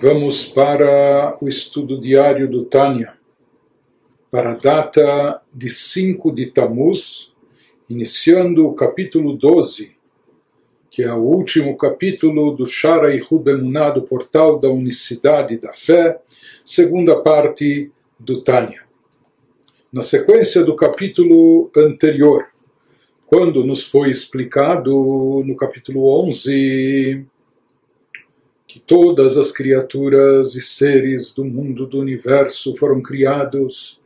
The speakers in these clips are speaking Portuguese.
Vamos para o estudo diário do Tânia, para a data de 5 de Tamuz, iniciando o capítulo 12, que é o último capítulo do Shara e Emuná, do portal da unicidade da fé, segunda parte do Tânia. Na sequência do capítulo anterior, quando nos foi explicado no capítulo 11 que todas as criaturas e seres do mundo do universo foram criados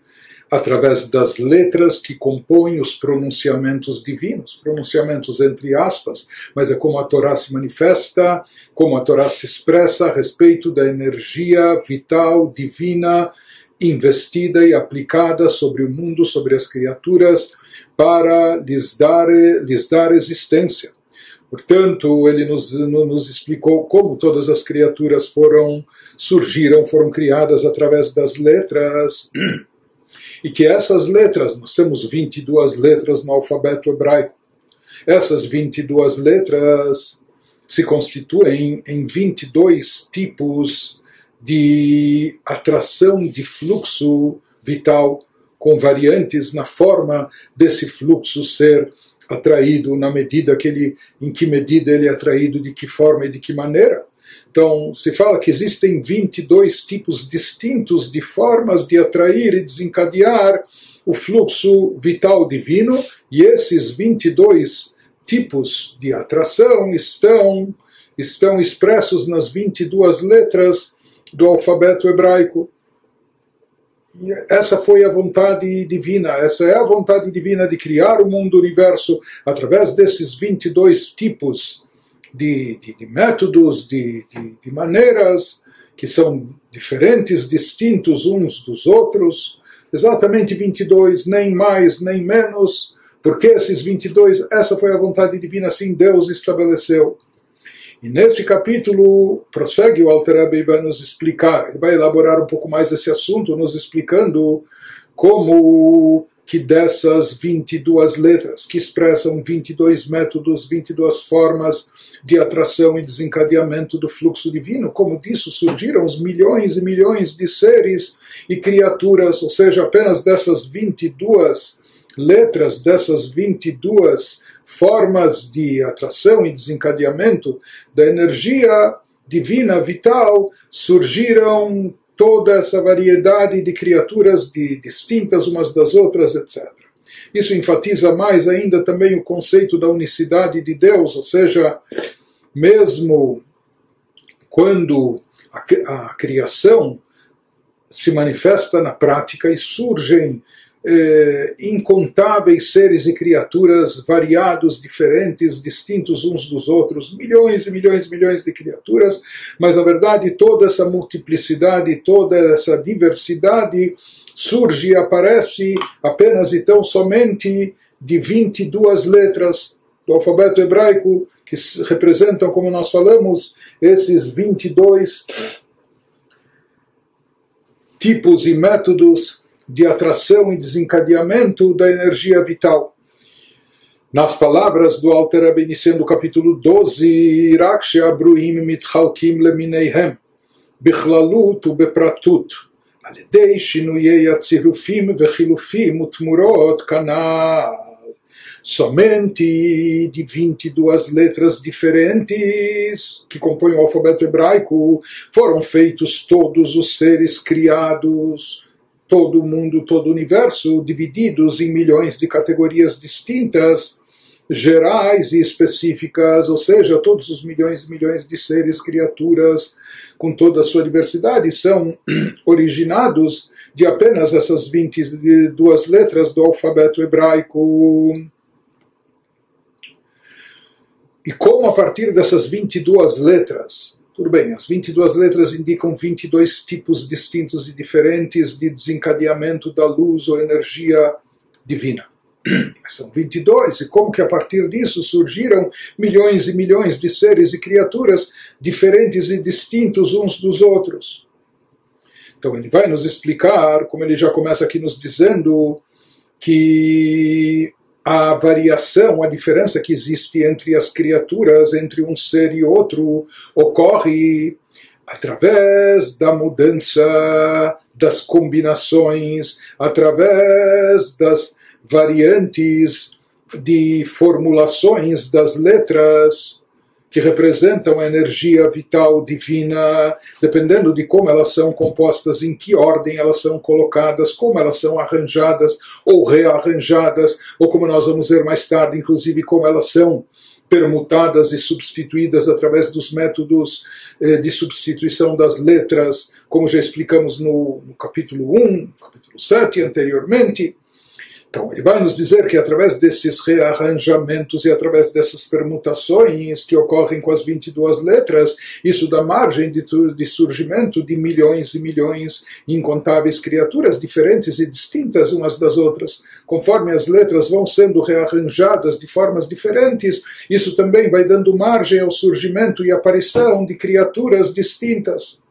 através das letras que compõem os pronunciamentos divinos, pronunciamentos entre aspas, mas é como a Torá se manifesta, como a Torá se expressa a respeito da energia vital divina investida e aplicada sobre o mundo, sobre as criaturas, para lhes dar, lhes dar existência. Portanto, ele nos, nos explicou como todas as criaturas foram surgiram, foram criadas através das letras, e que essas letras, nós temos 22 letras no alfabeto hebraico, essas 22 letras se constituem em 22 tipos de atração de fluxo vital, com variantes na forma desse fluxo ser atraído na medida que ele, em que medida ele é atraído, de que forma e de que maneira. Então, se fala que existem 22 tipos distintos de formas de atrair e desencadear o fluxo vital divino, e esses 22 tipos de atração estão, estão expressos nas 22 letras do alfabeto hebraico essa foi a vontade divina, essa é a vontade divina de criar o mundo, o universo, através desses 22 tipos de, de, de métodos, de, de, maneiras, que são diferentes, distintos uns dos outros, exatamente 22, nem mais, nem menos, porque esses 22, essa foi a vontade divina, assim Deus estabeleceu. E nesse capítulo prossegue o Alter Rebbe vai nos explicar, ele vai elaborar um pouco mais esse assunto, nos explicando como que dessas 22 letras, que expressam 22 métodos, 22 formas de atração e desencadeamento do fluxo divino, como disso surgiram os milhões e milhões de seres e criaturas, ou seja, apenas dessas 22 letras, dessas 22 formas de atração e desencadeamento da energia divina vital, surgiram toda essa variedade de criaturas de, distintas umas das outras, etc. Isso enfatiza mais ainda também o conceito da unicidade de Deus, ou seja, mesmo quando a, a criação se manifesta na prática e surgem eh, incontáveis seres e criaturas variados, diferentes, distintos uns dos outros, milhões e milhões e milhões de criaturas, mas na verdade toda essa multiplicidade, toda essa diversidade surge e aparece apenas e tão somente de 22 letras do alfabeto hebraico que representam, como nós falamos, esses 22 tipos e métodos de atração e desencadeamento da energia vital. Nas palavras do Alter Rebbe, iniciando o capítulo 12, רק שהברואים מתחלקים למיניהם, בכללות ובפרטות, על ידי שינויי הצירופים וחילופים ותמורות כנ"ל. Somente de 22 letras diferentes que compõem o alfabeto hebraico foram feitos todos os seres criados todo o mundo, todo o universo, divididos em milhões de categorias distintas, gerais e específicas, ou seja, todos os milhões e milhões de seres, criaturas, com toda a sua diversidade, são originados de apenas essas 22 letras do alfabeto hebraico. E como a partir dessas 22 letras tudo bem, as 22 letras indicam 22 tipos distintos e diferentes de desencadeamento da luz ou energia divina. São 22, e como que a partir disso surgiram milhões e milhões de seres e criaturas diferentes e distintos uns dos outros? Então ele vai nos explicar, como ele já começa aqui nos dizendo, que a variação, a diferença que existe entre as criaturas, entre um ser e outro, ocorre através da mudança das combinações, através das variantes de formulações das letras que representam a energia vital divina, dependendo de como elas são compostas, em que ordem elas são colocadas, como elas são arranjadas ou rearranjadas, ou como nós vamos ver mais tarde, inclusive como elas são permutadas e substituídas através dos métodos eh, de substituição das letras, como já explicamos no, capítulo 1, capítulo 7 anteriormente. Então, ele vai nos dizer que através desses rearranjamentos e através dessas permutações que ocorrem com as 22 letras, isso dá margem de, de surgimento de milhões e milhões, incontáveis criaturas diferentes e distintas umas das outras. Conforme as letras vão sendo rearranjadas de formas diferentes, isso também vai dando margem ao surgimento e aparição de criaturas distintas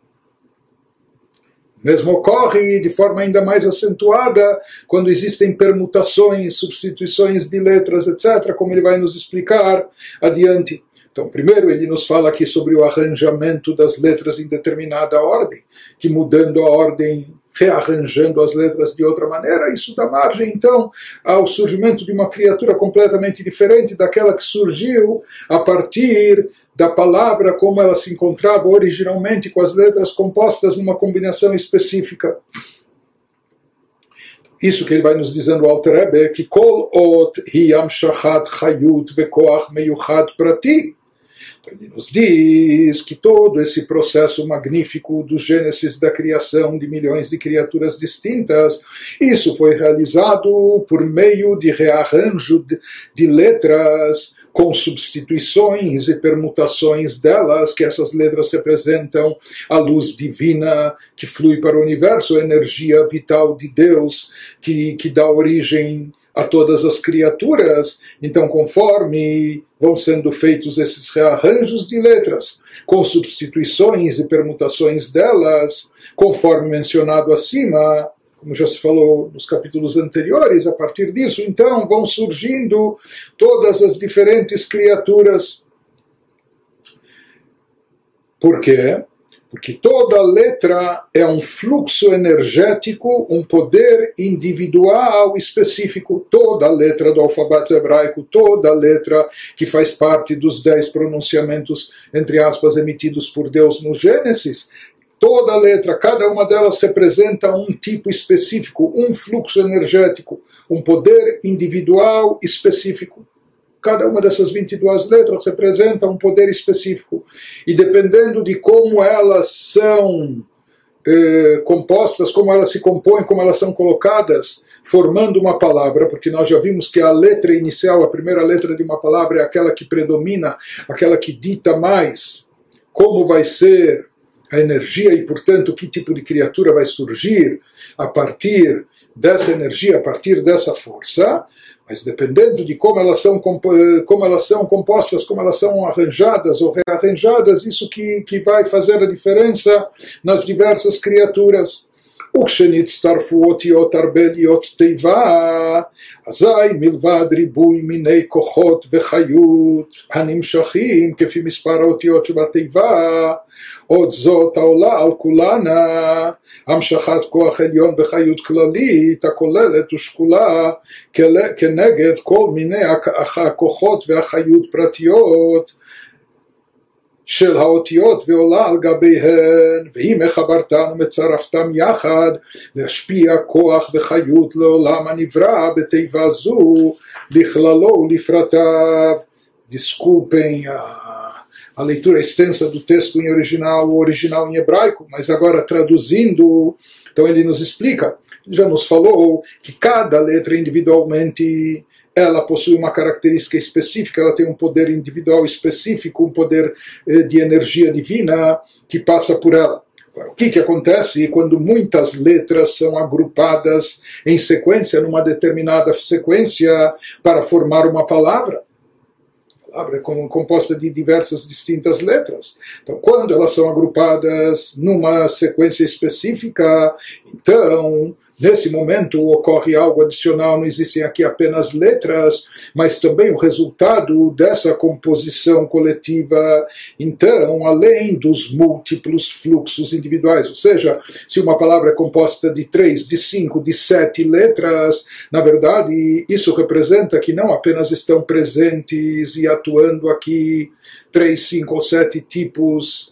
mesmo ocorre de forma ainda mais acentuada quando existem permutações, substituições de letras, etc., como ele vai nos explicar adiante. Então, primeiro ele nos fala aqui sobre o arranjamento das letras em determinada ordem, que mudando a ordem, rearranjando as letras de outra maneira, isso dá margem então ao surgimento de uma criatura completamente diferente daquela que surgiu a partir da palavra como ela se encontrava originalmente com as letras compostas numa combinação específica. Isso que ele vai nos dizendo o Alter Rebbe, que kol ot hiyam shachat chayut vekoach meyuchat prati. Ele nos diz que todo esse processo magnífico do Gênesis da criação de milhões de criaturas distintas, isso foi realizado por meio de rearranjo de, de letras, com substituições e permutações delas, que essas letras representam a luz divina que flui para o universo, a energia vital de Deus que, que dá origem a todas as criaturas. Então, conforme vão sendo feitos esses rearranjos de letras, com substituições e permutações delas, conforme mencionado acima, como já se falou nos capítulos anteriores, a partir disso, então, vão surgindo todas as diferentes criaturas. Por quê? Porque toda letra é um fluxo energético, um poder individual específico. Toda letra do alfabeto hebraico, toda letra que faz parte dos dez pronunciamentos, entre aspas, emitidos por Deus no Gênesis, Toda letra, cada uma delas representa um tipo específico, um fluxo energético, um poder individual específico. Cada uma dessas 22 letras representa um poder específico. E dependendo de como elas são eh, compostas, como elas se compõem, como elas são colocadas, formando uma palavra, porque nós já vimos que a letra inicial, a primeira letra de uma palavra é aquela que predomina, aquela que dita mais como vai ser a energia e, portanto, que tipo de criatura vai surgir a partir dessa energia, a partir dessa força, mas dependendo de como elas são, como elas são compostas, como elas são arranjadas ou rearranjadas, isso que, que vai fazer a diferença nas diversas criaturas. וכשנצטרפו אותיות הרבה להיות תיבה, אזי מלבד ריבוי מיני כוחות וחיות הנמשכים כפי מספר האותיות שבתיבה, עוד זאת העולה על כולנה המשכת כוח עליון וחיות כללית הכוללת ושקולה כנגד כל מיני הכוחות והחיות פרטיות של האותיות ועולה על גביהן, ואם מחברתם ומצרפתם יחד, להשפיע כוח וחיות לעולם הנברא בתיבה זו, לכללו ולפרטיו. Desculpem a, a leitura extensa do texto em original, o original em hebraico, mas agora traduzindo, então ele nos explica, já nos falou que cada letra individualmente ela possui uma característica específica, ela tem um poder individual específico, um poder eh, de energia divina que passa por ela. O que, que acontece quando muitas letras são agrupadas em sequência, numa determinada sequência, para formar uma palavra? Palavra é composta de diversas distintas letras. Então, quando elas são agrupadas numa sequência específica, então nesse momento ocorre algo adicional, não existem aqui apenas letras, mas também o resultado dessa composição coletiva. Então, além dos múltiplos fluxos individuais, ou seja, se uma palavra é composta de três, de cinco, de sete letras, na verdade, isso representa que não apenas estão presentes e atuando aqui três, cinco ou sete tipos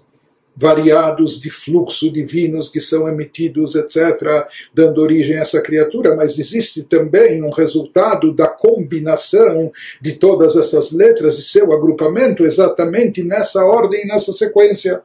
variados de fluxo divinos que são emitidos, etc., dando origem a essa criatura, mas existe também um resultado da combinação de todas essas letras e seu agrupamento exatamente nessa ordem, nessa sequência.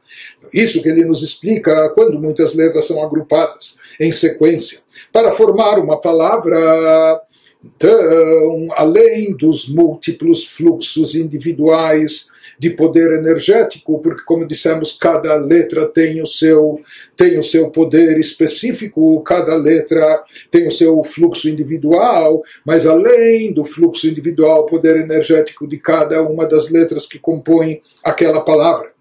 Isso que ele nos explica quando muitas letras são agrupadas em sequência para formar uma palavra. Então, além dos múltiplos fluxos individuais de poder energético, porque como dissemos, cada letra tem o seu tem o seu poder específico, cada letra tem o seu fluxo individual, mas além do fluxo individual, poder energético de cada uma das letras que compõem aquela palavra,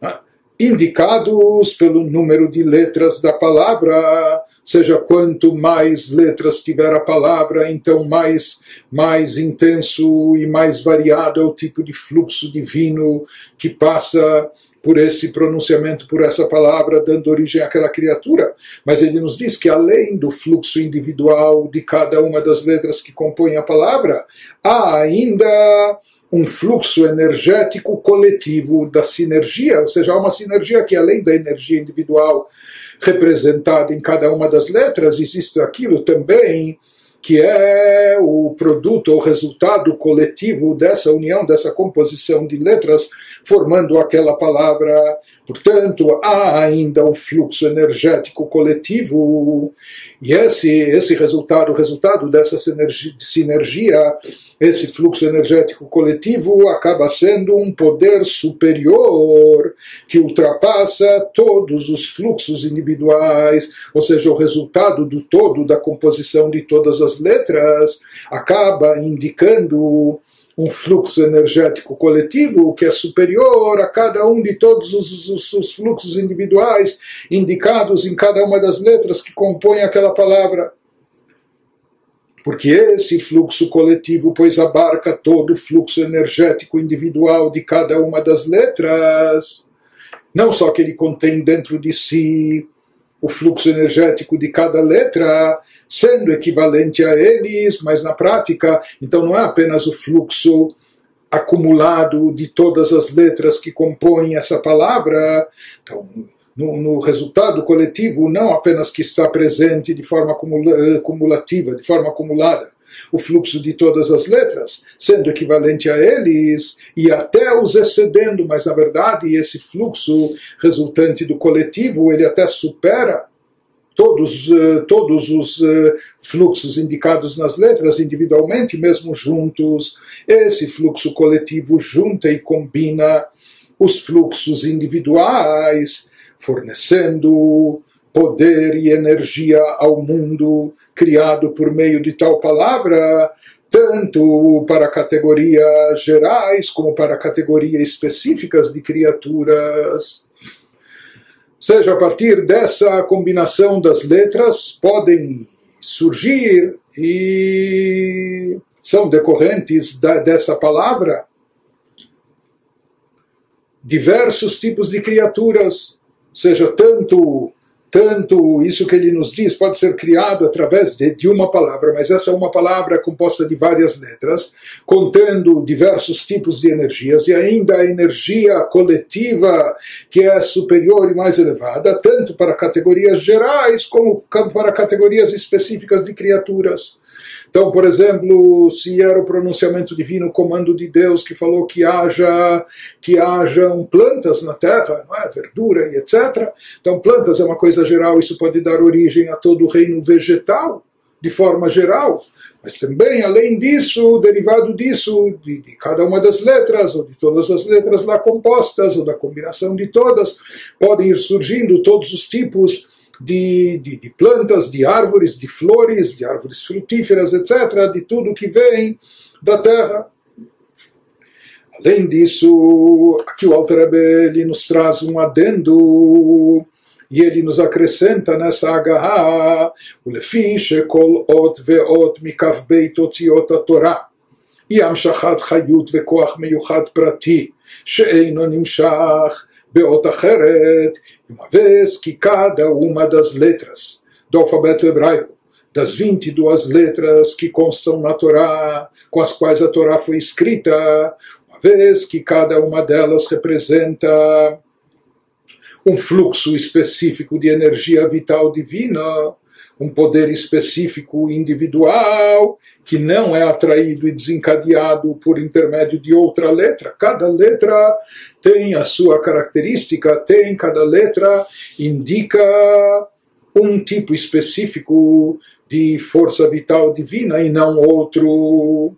ah, indicados pelo número de letras da palavra, seja quanto mais letras tiver a palavra, então mais mais intenso e mais variado é o tipo de fluxo divino que passa por esse pronunciamento, por essa palavra, dando origem àquela criatura. Mas ele nos diz que além do fluxo individual de cada uma das letras que compõem a palavra, há ainda um fluxo energético coletivo da sinergia, ou seja, há uma sinergia que além da energia individual representada em cada uma das letras, existe aquilo também que é o produto ou resultado coletivo dessa união, dessa composição de letras, formando aquela palavra. Portanto, há ainda um fluxo energético coletivo, e esse, esse resultado, o resultado dessa sinergia, esse fluxo energético coletivo acaba sendo um poder superior que ultrapassa todos os fluxos individuais, ou seja, o resultado do todo da composição de todas as letras acaba indicando um fluxo energético coletivo que é superior a cada um de todos os, os, os, fluxos individuais indicados em cada uma das letras que compõem aquela palavra. Porque esse fluxo coletivo, pois abarca todo o fluxo energético individual de cada uma das letras, não só que ele contém dentro de si o fluxo energético de cada letra, sendo equivalente a eles, mas na prática, então não é apenas o fluxo acumulado de todas as letras que compõem essa palavra. Então, no, no, resultado coletivo, não apenas que está presente de forma eh, cumulativa, de forma acumulada, o fluxo de todas as letras, sendo equivalente a eles e até os excedendo, mas na verdade esse fluxo resultante do coletivo, ele até supera todos, eh, todos os eh, fluxos indicados nas letras individualmente, mesmo juntos. Esse fluxo coletivo junta e combina os fluxos individuais fornecendo poder e energia ao mundo criado por meio de tal palavra, tanto para categorias gerais como para categorias específicas de criaturas. Ou seja, a partir dessa combinação das letras podem surgir e são decorrentes da, dessa palavra diversos tipos de criaturas seja, tanto tanto isso que ele nos diz pode ser criado através de, de, uma palavra, mas essa é uma palavra composta de várias letras, contendo diversos tipos de energias e ainda a energia coletiva que é superior e mais elevada, tanto para categorias gerais como para categorias específicas de criaturas. Então, por exemplo, se era o pronunciamento divino, o comando de Deus que falou que haja que hajam plantas na terra, não é? verdura e etc. Então, plantas é uma coisa geral, isso pode dar origem a todo o reino vegetal, de forma geral. Mas também, além disso, derivado disso, de, de, cada uma das letras, ou de todas as letras lá compostas, ou da combinação de todas, podem ir surgindo todos os tipos de, de, de, plantas, de árvores, de flores, de árvores frutíferas, etc., de tudo que vem da terra. Além disso, aqui o Alter Rebbe, ele nos traz um adendo e ele nos acrescenta nessa agarra, o lefi shekol ot veot mikav beit otiot Torah. היא המשכת חיות וכוח מיוחד פרטי שאינו נמשך Beotacheret, uma vez que cada uma das letras do alfabeto hebraico, das 22 letras que constam na Torá, com as quais a Torá foi escrita, uma vez que cada uma delas representa um fluxo específico de energia vital divina, um poder específico individual que não é atraído e desencadeado por intermédio de outra letra. Cada letra tem a sua característica, tem cada letra indica um tipo específico de força vital divina e não outro.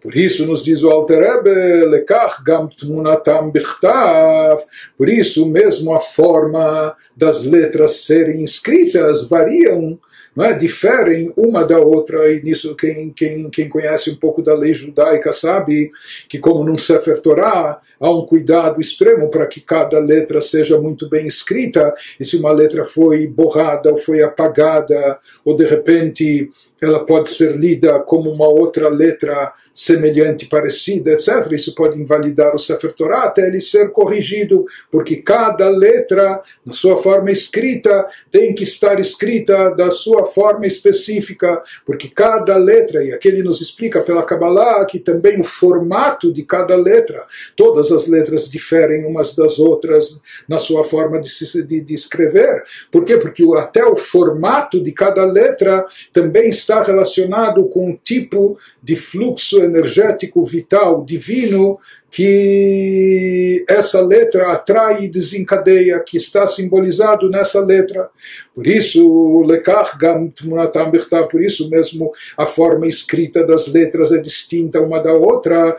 Por isso nos diz o Alter Rebbe, lekach gam tmunatam bichtav, por isso mesmo a forma das letras serem escritas variam é? diferem uma da outra, e nisso quem, quem, quem conhece um pouco da lei judaica sabe que, como num Sefer Torah, há um cuidado extremo para que cada letra seja muito bem escrita, e se uma letra foi borrada ou foi apagada, ou de repente ela pode ser lida como uma outra letra semelhante, parecida, etc. Isso pode invalidar o Sefer Torah até ele ser corrigido, porque cada letra, na sua forma escrita, tem que estar escrita da sua forma específica, porque cada letra, e aqui ele nos explica pela Kabbalah que também o formato de cada letra, todas as letras diferem umas das outras na sua forma de, se, de, de escrever. Por quê? Porque até o formato de cada letra também está relacionado com um tipo de fluxo energético vital divino que essa letra atrai e desencadeia, que está simbolizado nessa letra. Por isso, lekach gam tmunatam por isso mesmo a forma escrita das letras é distinta uma da outra.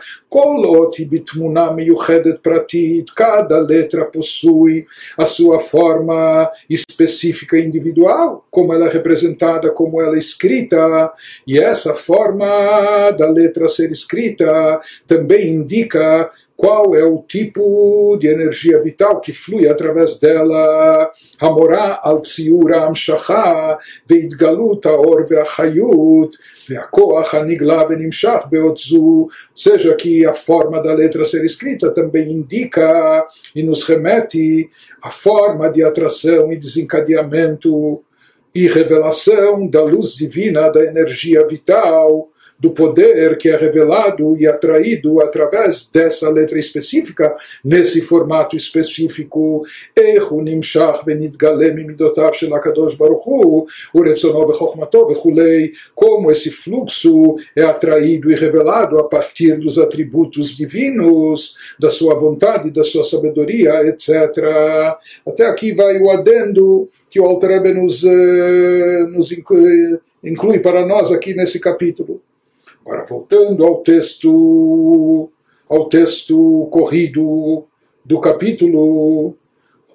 Pratit, cada letra possui a sua forma específica individual, como ela é representada, como ela é escrita, e essa forma da letra ser escrita também indica qual é o tipo de energia vital que flui através dela. Hamorá al tsiur amshacha veitgalut aor ve'achayut ve'akoach ve'nimshach beotzu. Ou seja, que a forma da letra ser escrita também indica e nos remete à forma de atração e desencadeamento e revelação da luz divina, da energia vital do poder que é revelado e atraído através dessa letra específica, nesse formato específico, como esse fluxo é atraído e revelado a partir dos atributos divinos, da sua vontade, da sua sabedoria, etc. Até aqui vai o adendo que o Alter nos, eh, nos inclui para nós aqui nesse capítulo. Agora, voltando ao texto, ao texto corrido do capítulo,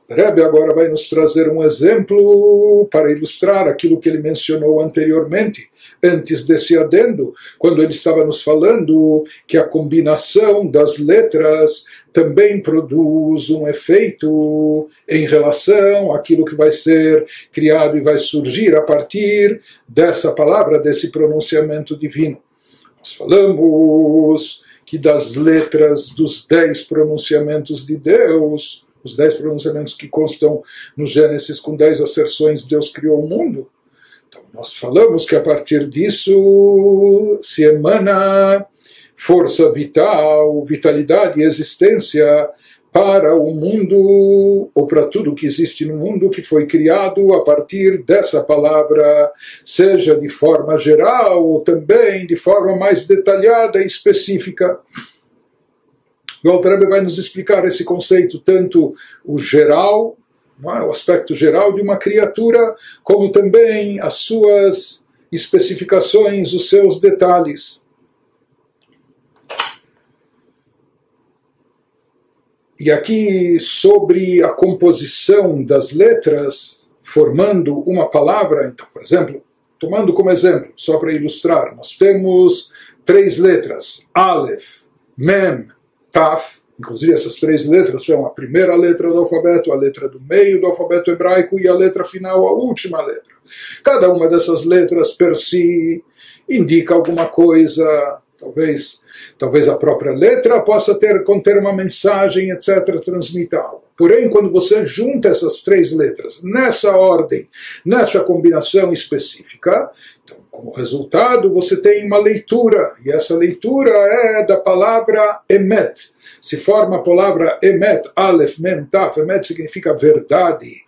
Rebbe agora vai nos trazer um exemplo para ilustrar aquilo que ele mencionou anteriormente, antes desse adendo, quando ele estava nos falando que a combinação das letras também produz um efeito em relação àquilo que vai ser criado e vai surgir a partir dessa palavra, desse pronunciamento divino. Nós falamos que das letras dos dez pronunciamentos de Deus, os dez pronunciamentos que constam no Gênesis com dez asserções, Deus criou o mundo. Então, nós falamos que a partir disso se emana força vital, vitalidade e existência para o mundo, ou para tudo que existe no mundo, que foi criado a partir dessa palavra, seja de forma geral ou também de forma mais detalhada e específica. O Altrebe vai nos explicar esse conceito, tanto o geral, é? o aspecto geral de uma criatura, como também as suas especificações, os seus detalhes. E aqui, sobre a composição das letras, formando uma palavra, então, por exemplo, tomando como exemplo, só para ilustrar, nós temos três letras, Aleph, Mem, Taf, Inclusive, essas três letras são a primeira letra do alfabeto, a letra do meio do alfabeto hebraico e a letra final, a última letra. Cada uma dessas letras per si indica alguma coisa, talvez, talvez a própria letra possa ter conter uma mensagem, etc., transmita algo. Porém, quando você junta essas três letras nessa ordem, nessa combinação específica, então, como resultado, você tem uma leitura, e essa leitura é da palavra emet. Se forma a palavra emet, alef, mem, taf, emet significa verdade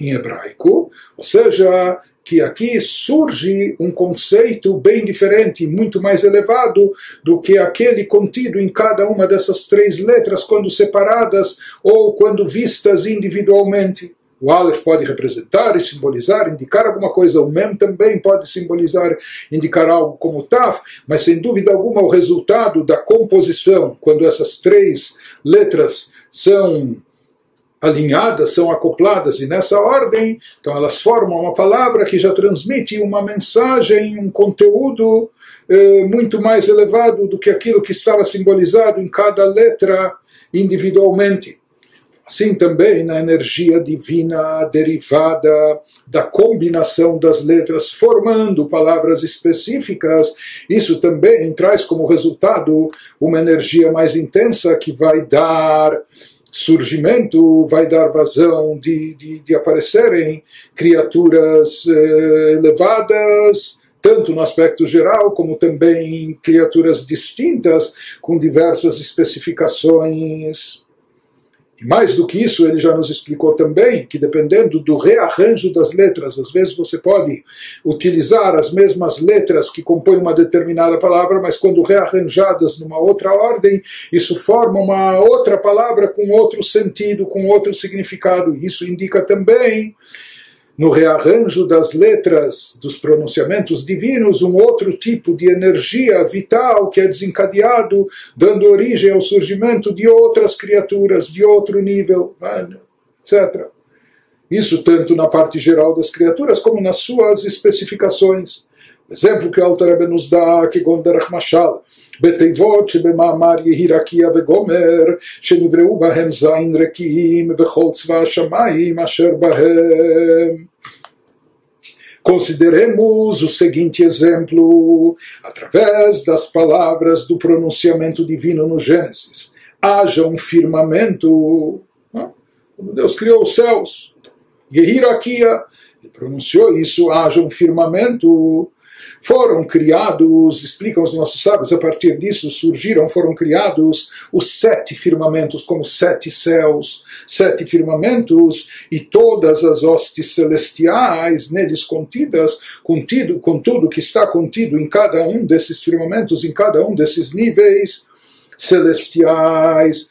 em hebraico, ou seja, que aqui surge um conceito bem diferente, muito mais elevado do que aquele contido em cada uma dessas três letras quando separadas ou quando vistas individualmente. O Aleph pode representar e simbolizar, indicar alguma coisa. O Mem também pode simbolizar, indicar algo como o Taf, mas sem dúvida alguma o resultado da composição, quando essas três letras são alinhadas, são acopladas e nessa ordem, então elas formam uma palavra que já transmite uma mensagem, um conteúdo eh, muito mais elevado do que aquilo que estava simbolizado em cada letra individualmente. Assim também na energia divina derivada da combinação das letras, formando palavras específicas, isso também traz como resultado uma energia mais intensa que vai dar surgimento, vai dar vazão de, de, de aparecerem criaturas eh, elevadas, tanto no aspecto geral, como também criaturas distintas, com diversas especificações mais do que isso, ele já nos explicou também que dependendo do rearranjo das letras, às vezes você pode utilizar as mesmas letras que compõem uma determinada palavra, mas quando rearranjadas numa outra ordem, isso forma uma outra palavra com outro sentido, com outro significado. Isso indica também no rearranjo das letras dos pronunciamentos divinos um outro tipo de energia vital que é desencadeado, dando origem ao surgimento de outras criaturas de outro nível, etc. Isso tanto na parte geral das criaturas como nas suas especificações. Exemplo que o Alter nos dá, que Gonderach Mashal, בתיבות שבמאמר יהירקיה וגומר, שנבראו בהם זין רקיעים וכל צבא השמיים אשר בהם. Consideremos o seguinte exemplo, através das palavras do pronunciamento divino no Gênesis. Haja um firmamento, quando Deus criou os céus, Yehirakia, ele pronunciou isso, haja um firmamento, foram criados, explicam os nossos sábios, a partir disso surgiram, foram criados os sete firmamentos, como sete céus, sete firmamentos, e todas as hostes celestiais neles contidas, contido, com tudo que está contido em cada um desses firmamentos, em cada um desses níveis celestiais,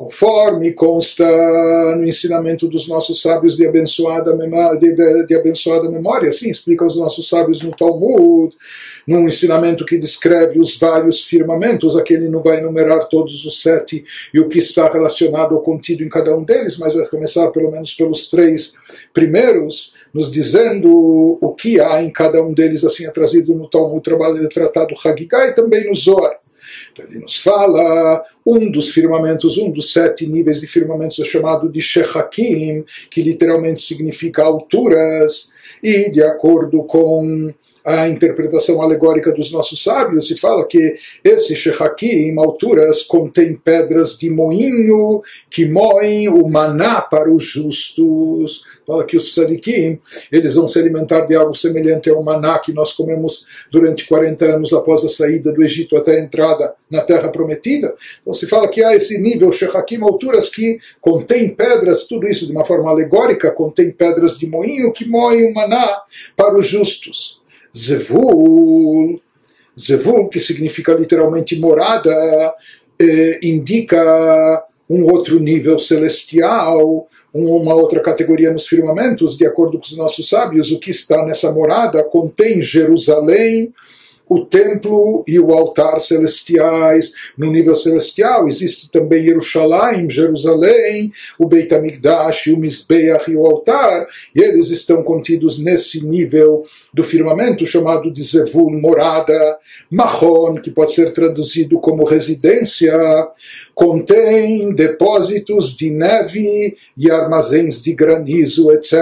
conforme consta no ensinamento dos nossos sábios de abençoada, memória, de, abençoada memória, assim explicam os nossos sábios no Talmud, num ensinamento que descreve os vários firmamentos, aqui ele não vai enumerar todos os sete e o que está relacionado ou contido em cada um deles, mas vai começar pelo menos pelos três primeiros, nos dizendo o que há em cada um deles, assim é trazido no Talmud, trabalho tratado Hagigah e também no Zohar. Então ele nos fala um dos firmamentos, um dos sete níveis de firmamentos é chamado de Shechakim, que literalmente significa alturas, e de acordo com a interpretação alegórica dos nossos sábios, se fala que esse Shechakim, alturas, contém pedras de moinho que moem o maná para os justos fala que os tzadikim, eles vão se alimentar de algo semelhante ao maná que nós comemos durante 40 anos após a saída do Egito até a entrada na Terra Prometida. Então se fala que há esse nível, shechakim, alturas que contém pedras, tudo isso de uma forma alegórica, contém pedras de moinho que moem o maná para os justos. Zevul, Zevul, que significa literalmente morada, eh, indica um outro nível celestial, uma outra categoria nos firmamentos, de acordo com os nossos sábios, o que está nessa morada contém Jerusalém, o templo e o altar celestiais. No nível celestial existe também Jerusalém, Jerusalém, o Beit HaMikdash, o Mizbeach e o altar, e eles estão contidos nesse nível do firmamento chamado de Zevul, morada, Mahon, que pode ser traduzido como residência, contém depósitos de neve e armazéns de granizo, etc.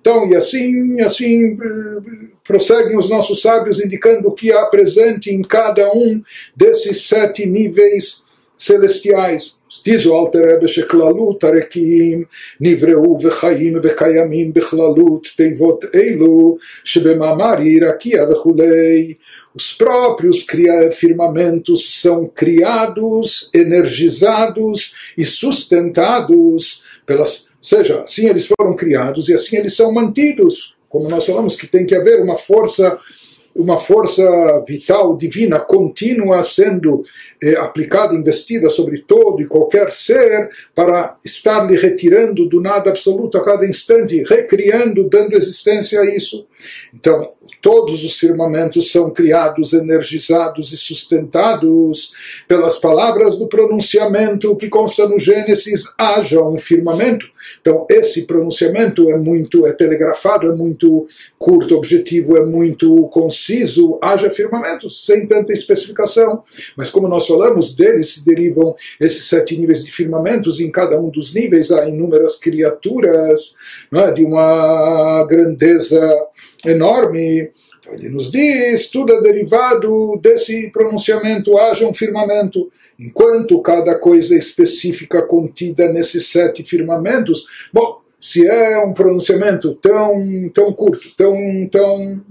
Então, e assim, assim prosseguem os nossos sábios indicando o que há presente em cada um desses sete níveis celestiais. Diz o Alter Rebbe שכללות הריקים נבראו וחיים וקיימים בכללות תיבות אלו שבמאמר ירקיע וכולי. Os próprios firmamentos são criados, energizados e sustentados pelas. Ou seja, assim eles foram criados e assim eles são mantidos. como nós falamos que tem que haver uma força uma força vital divina contínua sendo eh, aplicada, investida sobre todo e qualquer ser para estar lhe retirando do nada absoluto a cada instante, recriando, dando existência a isso. Então, todos os firmamentos são criados, energizados e sustentados pelas palavras do pronunciamento que consta no Gênesis, haja um firmamento. Então, esse pronunciamento é muito, é telegrafado, é muito curto, objetivo, é muito conciso, haja firmamentos, sem tanta especificação. Mas como nós falamos, deles se derivam esses sete níveis de firmamentos, e em cada um dos níveis há inúmeras criaturas é, de uma grandeza enorme. Então ele nos diz, tudo é derivado desse pronunciamento, haja um firmamento. Enquanto cada coisa específica contida nesses sete firmamentos, bom, se é um pronunciamento tão, tão curto, tão, tão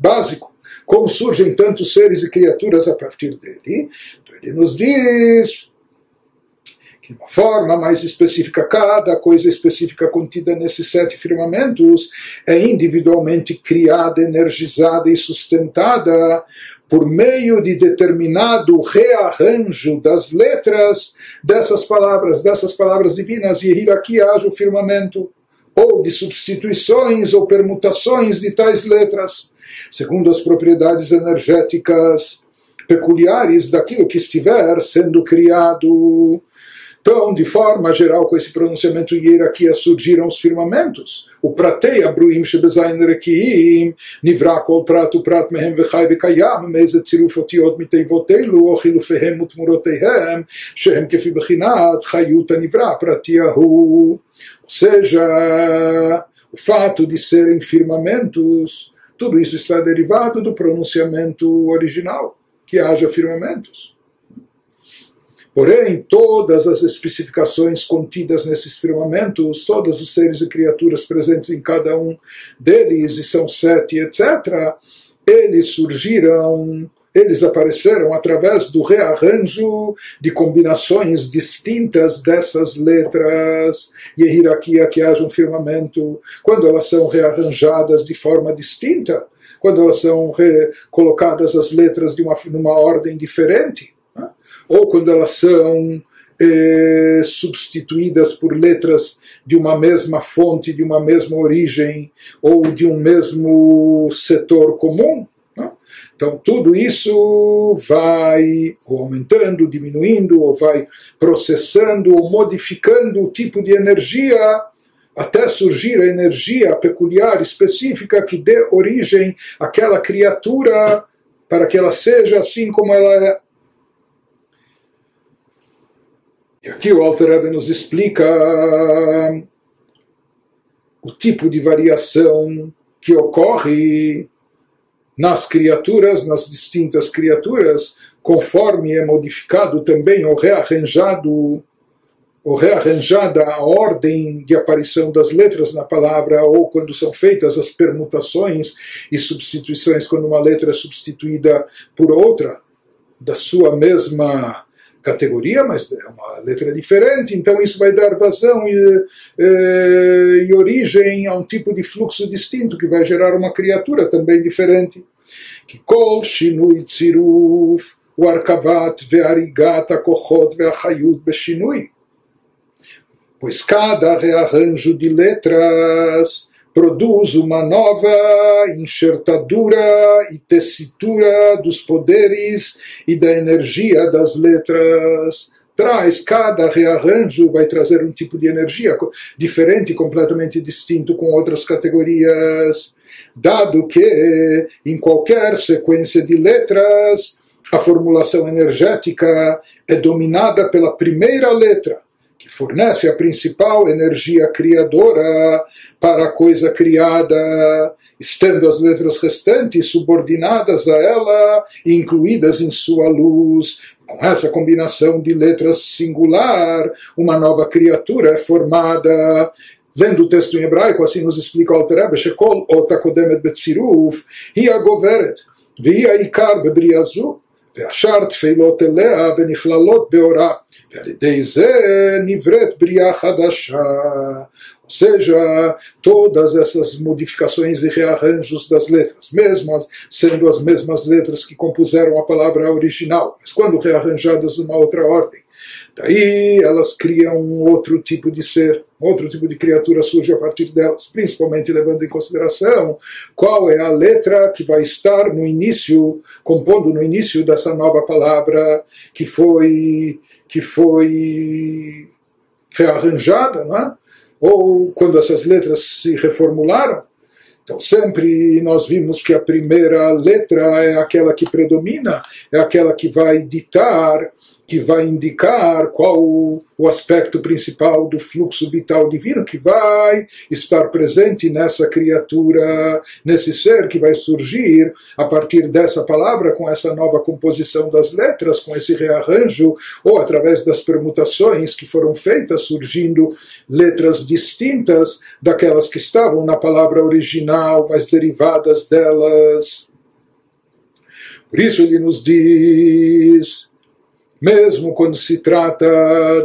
básico, como surgem tantos seres e criaturas a partir dele, então ele nos diz de uma forma mais específica, cada coisa específica contida nesses sete firmamentos é individualmente criada, energizada e sustentada por meio de determinado rearranjo das letras dessas palavras, dessas palavras divinas, e aqui haja o firmamento, ou de substituições ou permutações de tais letras, segundo as propriedades energéticas peculiares daquilo que estiver sendo criado. Então, de forma geral, com esse pronunciamento hierarquia surgiram os firmamentos. O pratei abruim shebezain rekiim, nivra kol prat uprat mehem vechai vekayam, meze tziruf otiot mitevotelu, o chilufehem utmuroteihem, shehem kefi bechinat, chayut anivra pratiahu. Ou seja, o fato de serem firmamentos, tudo isso está derivado do pronunciamento original, que haja firmamentos. Porém, todas as especificações contidas nesses firmamentos, todos os seres e criaturas presentes em cada um deles, e são sete, etc., eles surgiram, eles apareceram através do rearranjo de combinações distintas dessas letras e hierarquia que haja um firmamento, quando elas são rearranjadas de forma distinta, quando elas são colocadas as letras de uma, numa ordem diferente ou quando elas são eh, substituídas por letras de uma mesma fonte, de uma mesma origem, ou de um mesmo setor comum. Então, tudo isso vai aumentando, diminuindo, ou vai processando, ou modificando o tipo de energia até surgir a energia peculiar, específica, que dê origem àquela criatura para que ela seja assim como ela é. E aqui o Alter Rebbe nos explica o tipo de variação que ocorre nas criaturas, nas distintas criaturas, conforme é modificado também ou rearranjado ou rearranjada a ordem de aparição das letras na palavra, ou quando são feitas as permutações e substituições, quando uma letra é substituída por outra da sua mesma categoria, mas é uma letra diferente, então isso vai dar vazão e, e, e, origem a um tipo de fluxo distinto que vai gerar uma criatura também diferente. Que kol shinui tziruf, o arkavat ve'arigat akochot ve'achayut beshinui. Pois cada rearranjo de letras produz uma nova enxertadura e tessitura dos poderes e da energia das letras. Traz, cada rearranjo vai trazer um tipo de energia diferente, completamente distinto com outras categorias. Dado que em qualquer sequência de letras a formulação energética é dominada pela primeira letra que fornece a principal energia criadora para a coisa criada, estando as letras restantes subordinadas a ela e incluídas em sua luz. Com essa combinação de letras singular, uma nova criatura é formada. Lendo o texto em hebraico, assim nos explica o Alter Rebbe, Shekol ota kodemet betziruf, hi agoveret, vi ha'ikar bebriazu, ve'ashar tfeilot elea, ve'niclalot beorah. Nivret Ou seja, todas essas modificações e rearranjos das letras, mesmo sendo as mesmas letras que compuseram a palavra original, mas quando rearranjadas numa outra ordem, Daí elas criam um outro tipo de ser, um outro tipo de criatura surge a partir delas, principalmente levando em consideração qual é a letra que vai estar no início, compondo no início dessa nova palavra que foi que foi rearranjada, não é? ou quando essas letras se reformularam. Então, sempre nós vimos que a primeira letra é aquela que predomina, é aquela que vai ditar que vai indicar qual o aspecto principal do fluxo vital divino que vai estar presente nessa criatura, nesse ser que vai surgir a partir dessa palavra, com essa nova composição das letras, com esse rearranjo, ou através das permutações que foram feitas, surgindo letras distintas daquelas que estavam na palavra original, mas derivadas delas. Por isso ele nos diz mesmo quando se trata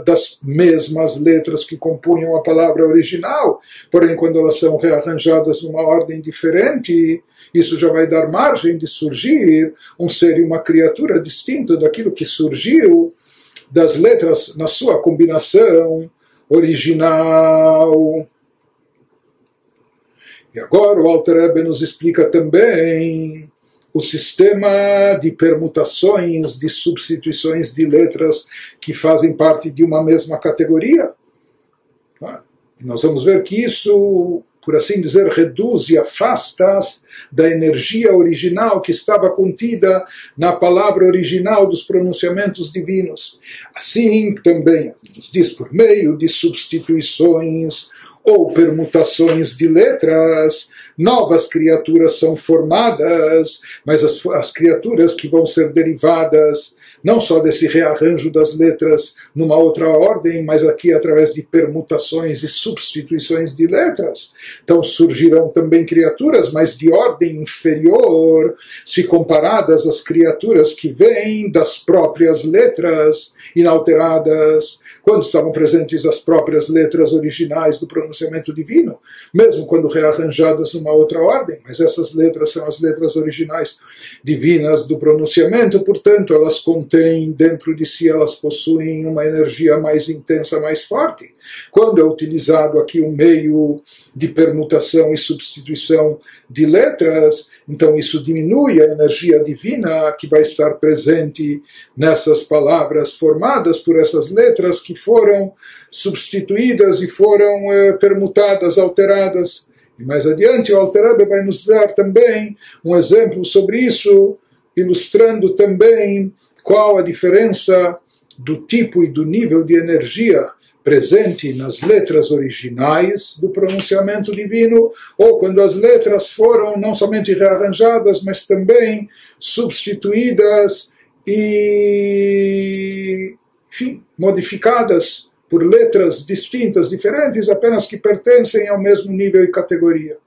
das mesmas letras que compunham a palavra original, porém, quando elas são rearranjadas numa ordem diferente, isso já vai dar margem de surgir um ser e uma criatura distinto daquilo que surgiu das letras na sua combinação original. E agora o Alter Ebe nos explica também o sistema de permutações, de substituições de letras que fazem parte de uma mesma categoria. Tá? E nós vamos ver que isso, por assim dizer, reduz e afasta da energia original que estava contida na palavra original dos pronunciamentos divinos. Assim também nos diz por meio de substituições ou permutações de letras, novas criaturas são formadas, mas as, as criaturas que vão ser derivadas não só desse rearranjo das letras numa outra ordem, mas aqui através de permutações e substituições de letras. Então surgirão também criaturas, mas de ordem inferior, se comparadas às criaturas que vêm das próprias letras inalteradas quando estavam presentes as próprias letras originais do pronunciamento divino, mesmo quando rearranjadas numa outra ordem, mas essas letras são as letras originais divinas do pronunciamento, portanto, elas contêm dentro de si, elas possuem uma energia mais intensa, mais forte. Quando é utilizado aqui um meio de permutação e substituição de letras, então isso diminui a energia divina que vai estar presente nessas palavras formadas por essas letras que foram substituídas e foram eh, permutadas, alteradas. E mais adiante o Alter vai nos dar também um exemplo sobre isso, ilustrando também qual a diferença do tipo e do nível de energia presente nas letras originais do pronunciamento divino, ou quando as letras foram não somente rearranjadas, mas também substituídas e enfim, modificadas por letras distintas, diferentes, apenas que pertencem ao mesmo nível e categoria.